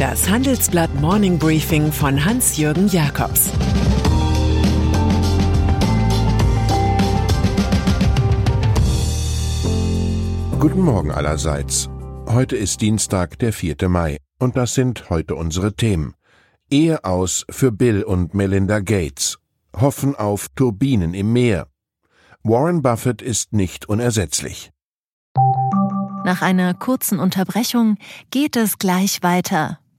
Das Handelsblatt Morning Briefing von Hans-Jürgen Jakobs Guten Morgen allerseits. Heute ist Dienstag, der 4. Mai, und das sind heute unsere Themen. Ehe aus für Bill und Melinda Gates. Hoffen auf Turbinen im Meer. Warren Buffett ist nicht unersetzlich. Nach einer kurzen Unterbrechung geht es gleich weiter.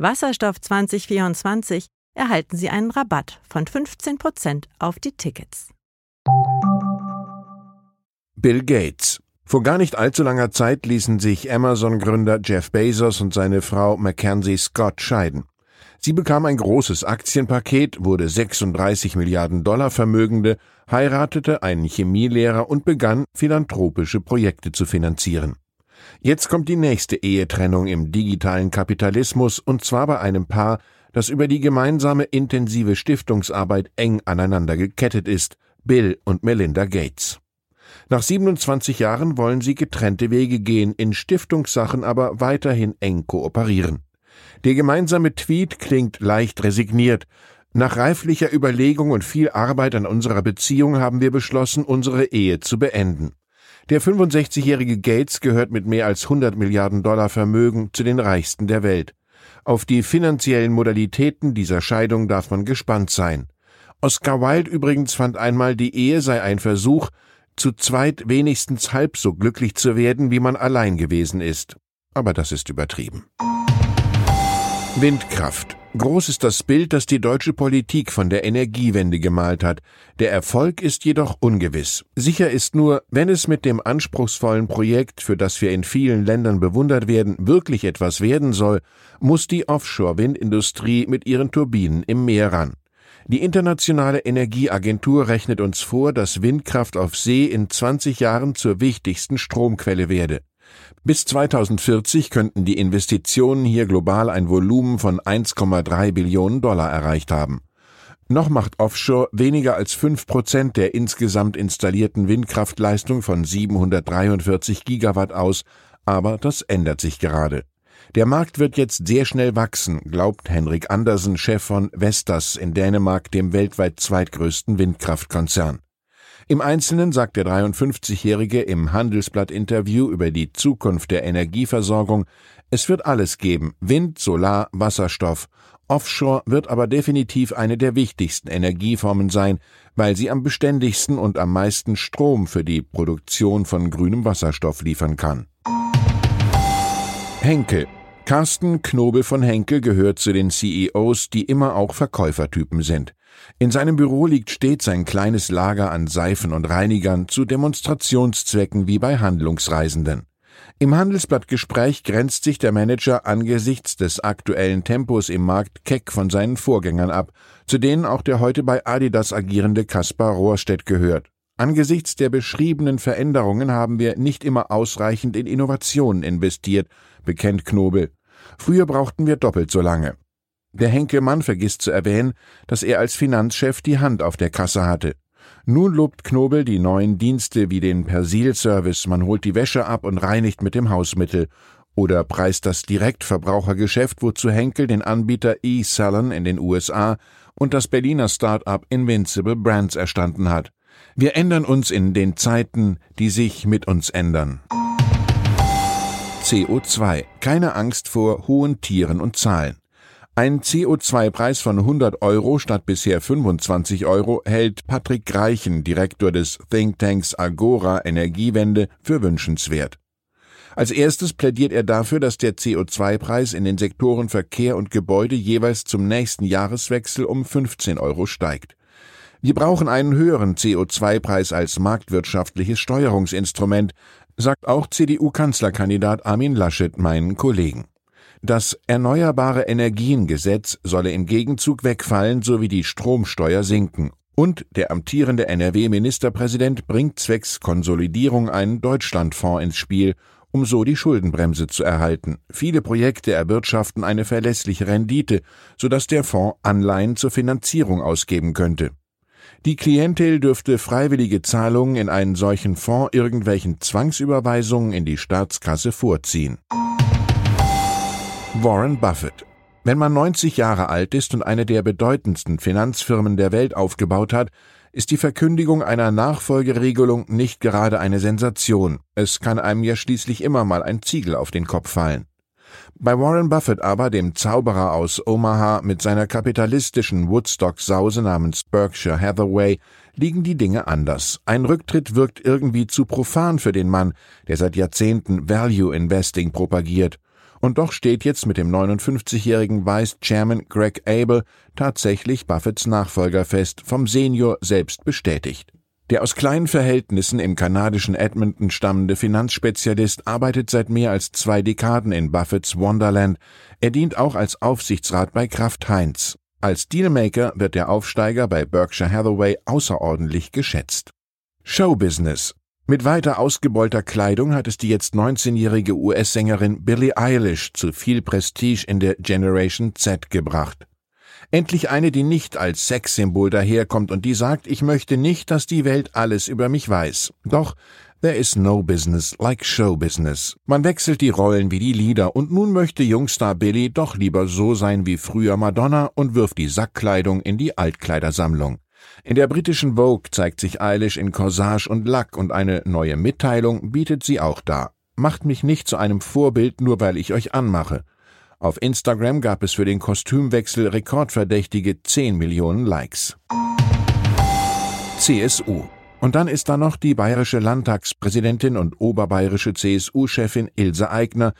Wasserstoff 2024 erhalten Sie einen Rabatt von 15% auf die Tickets. Bill Gates. Vor gar nicht allzu langer Zeit ließen sich Amazon-Gründer Jeff Bezos und seine Frau Mackenzie Scott scheiden. Sie bekam ein großes Aktienpaket, wurde 36 Milliarden Dollar Vermögende, heiratete einen Chemielehrer und begann, philanthropische Projekte zu finanzieren. Jetzt kommt die nächste Ehetrennung im digitalen Kapitalismus und zwar bei einem Paar, das über die gemeinsame intensive Stiftungsarbeit eng aneinander gekettet ist, Bill und Melinda Gates. Nach 27 Jahren wollen sie getrennte Wege gehen, in Stiftungssachen aber weiterhin eng kooperieren. Der gemeinsame Tweet klingt leicht resigniert. Nach reiflicher Überlegung und viel Arbeit an unserer Beziehung haben wir beschlossen, unsere Ehe zu beenden. Der 65-jährige Gates gehört mit mehr als 100 Milliarden Dollar Vermögen zu den reichsten der Welt. Auf die finanziellen Modalitäten dieser Scheidung darf man gespannt sein. Oscar Wilde übrigens fand einmal, die Ehe sei ein Versuch, zu zweit wenigstens halb so glücklich zu werden, wie man allein gewesen ist. Aber das ist übertrieben. Windkraft. Groß ist das Bild, das die deutsche Politik von der Energiewende gemalt hat. Der Erfolg ist jedoch ungewiss. Sicher ist nur, wenn es mit dem anspruchsvollen Projekt, für das wir in vielen Ländern bewundert werden, wirklich etwas werden soll, muss die Offshore-Windindustrie mit ihren Turbinen im Meer ran. Die Internationale Energieagentur rechnet uns vor, dass Windkraft auf See in 20 Jahren zur wichtigsten Stromquelle werde. Bis 2040 könnten die Investitionen hier global ein Volumen von 1,3 Billionen Dollar erreicht haben. Noch macht Offshore weniger als fünf Prozent der insgesamt installierten Windkraftleistung von 743 Gigawatt aus, aber das ändert sich gerade. Der Markt wird jetzt sehr schnell wachsen, glaubt Henrik Andersen, Chef von Vestas in Dänemark, dem weltweit zweitgrößten Windkraftkonzern. Im Einzelnen sagt der 53-Jährige im Handelsblatt-Interview über die Zukunft der Energieversorgung, es wird alles geben, Wind, Solar, Wasserstoff. Offshore wird aber definitiv eine der wichtigsten Energieformen sein, weil sie am beständigsten und am meisten Strom für die Produktion von grünem Wasserstoff liefern kann. Henkel Carsten Knobel von Henkel gehört zu den CEOs, die immer auch Verkäufertypen sind. In seinem Büro liegt stets ein kleines Lager an Seifen und Reinigern zu Demonstrationszwecken wie bei Handlungsreisenden. Im Handelsblattgespräch grenzt sich der Manager angesichts des aktuellen Tempos im Markt keck von seinen Vorgängern ab, zu denen auch der heute bei Adidas agierende Kaspar Rohrstedt gehört. Angesichts der beschriebenen Veränderungen haben wir nicht immer ausreichend in Innovationen investiert, bekennt Knobel. Früher brauchten wir doppelt so lange. Der Henkelmann vergisst zu erwähnen, dass er als Finanzchef die Hand auf der Kasse hatte. Nun lobt Knobel die neuen Dienste wie den Persil-Service, man holt die Wäsche ab und reinigt mit dem Hausmittel, oder preist das Direktverbrauchergeschäft, wozu Henkel den Anbieter eSalon in den USA und das Berliner Start-up Invincible Brands erstanden hat. Wir ändern uns in den Zeiten, die sich mit uns ändern. CO2. Keine Angst vor hohen Tieren und Zahlen. Ein CO2-Preis von 100 Euro statt bisher 25 Euro hält Patrick Greichen, Direktor des Thinktanks Agora Energiewende, für wünschenswert. Als erstes plädiert er dafür, dass der CO2-Preis in den Sektoren Verkehr und Gebäude jeweils zum nächsten Jahreswechsel um 15 Euro steigt. Wir brauchen einen höheren CO2-Preis als marktwirtschaftliches Steuerungsinstrument, sagt auch CDU-Kanzlerkandidat Armin Laschet meinen Kollegen. Das Erneuerbare Energiengesetz solle im Gegenzug wegfallen sowie die Stromsteuer sinken. Und der amtierende NRW-Ministerpräsident bringt zwecks Konsolidierung einen Deutschlandfonds ins Spiel, um so die Schuldenbremse zu erhalten. Viele Projekte erwirtschaften eine verlässliche Rendite, sodass der Fonds Anleihen zur Finanzierung ausgeben könnte. Die Klientel dürfte freiwillige Zahlungen in einen solchen Fonds irgendwelchen Zwangsüberweisungen in die Staatskasse vorziehen. Warren Buffett wenn man 90 Jahre alt ist und eine der bedeutendsten Finanzfirmen der Welt aufgebaut hat, ist die Verkündigung einer Nachfolgeregelung nicht gerade eine Sensation. Es kann einem ja schließlich immer mal ein Ziegel auf den Kopf fallen. Bei Warren Buffett aber, dem Zauberer aus Omaha mit seiner kapitalistischen Woodstock-Sause namens Berkshire Hathaway, liegen die Dinge anders. Ein Rücktritt wirkt irgendwie zu profan für den Mann, der seit Jahrzehnten Value Investing propagiert und doch steht jetzt mit dem 59-jährigen Vice Chairman Greg Abel tatsächlich Buffetts Nachfolger fest, vom Senior selbst bestätigt. Der aus kleinen Verhältnissen im kanadischen Edmonton stammende Finanzspezialist arbeitet seit mehr als zwei Dekaden in Buffetts Wonderland. Er dient auch als Aufsichtsrat bei Kraft Heinz. Als Dealmaker wird der Aufsteiger bei Berkshire Hathaway außerordentlich geschätzt. Showbusiness mit weiter ausgebeulter Kleidung hat es die jetzt 19-jährige US-Sängerin Billie Eilish zu viel Prestige in der Generation Z gebracht. Endlich eine, die nicht als Sexsymbol daherkommt und die sagt, ich möchte nicht, dass die Welt alles über mich weiß. Doch There is no business like show business. Man wechselt die Rollen wie die Lieder und nun möchte Jungstar Billy doch lieber so sein wie früher Madonna und wirft die Sackkleidung in die Altkleidersammlung. In der britischen Vogue zeigt sich Eilish in Corsage und Lack und eine neue Mitteilung bietet sie auch dar. Macht mich nicht zu einem Vorbild, nur weil ich euch anmache. Auf Instagram gab es für den Kostümwechsel rekordverdächtige 10 Millionen Likes. CSU. Und dann ist da noch die bayerische Landtagspräsidentin und oberbayerische CSU-Chefin Ilse Aigner,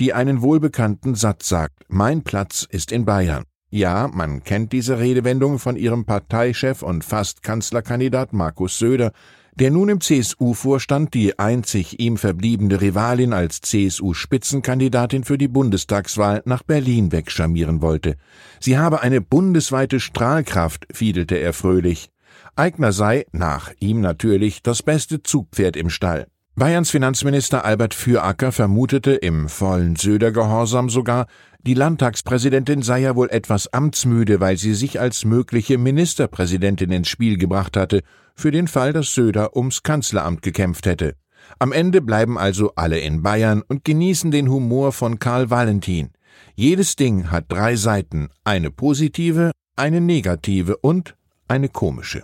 die einen wohlbekannten Satz sagt, Mein Platz ist in Bayern. Ja, man kennt diese Redewendung von ihrem Parteichef und fast Kanzlerkandidat Markus Söder, der nun im CSU-Vorstand die einzig ihm verbliebene Rivalin als CSU-Spitzenkandidatin für die Bundestagswahl nach Berlin wegscharmieren wollte. Sie habe eine bundesweite Strahlkraft, fiedelte er fröhlich. Eigner sei, nach ihm natürlich, das beste Zugpferd im Stall. Bayerns Finanzminister Albert Füracker vermutete im vollen Söder-Gehorsam sogar, die Landtagspräsidentin sei ja wohl etwas amtsmüde, weil sie sich als mögliche Ministerpräsidentin ins Spiel gebracht hatte, für den Fall, dass Söder ums Kanzleramt gekämpft hätte. Am Ende bleiben also alle in Bayern und genießen den Humor von Karl Valentin. Jedes Ding hat drei Seiten, eine positive, eine negative und eine komische.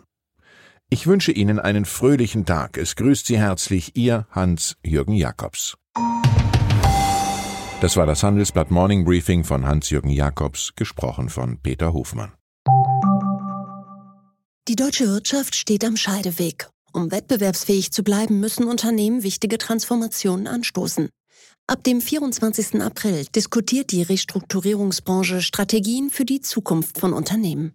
Ich wünsche Ihnen einen fröhlichen Tag. Es grüßt Sie herzlich Ihr Hans-Jürgen Jakobs. Das war das Handelsblatt Morning Briefing von Hans-Jürgen Jakobs, gesprochen von Peter Hofmann. Die deutsche Wirtschaft steht am Scheideweg. Um wettbewerbsfähig zu bleiben, müssen Unternehmen wichtige Transformationen anstoßen. Ab dem 24. April diskutiert die Restrukturierungsbranche Strategien für die Zukunft von Unternehmen.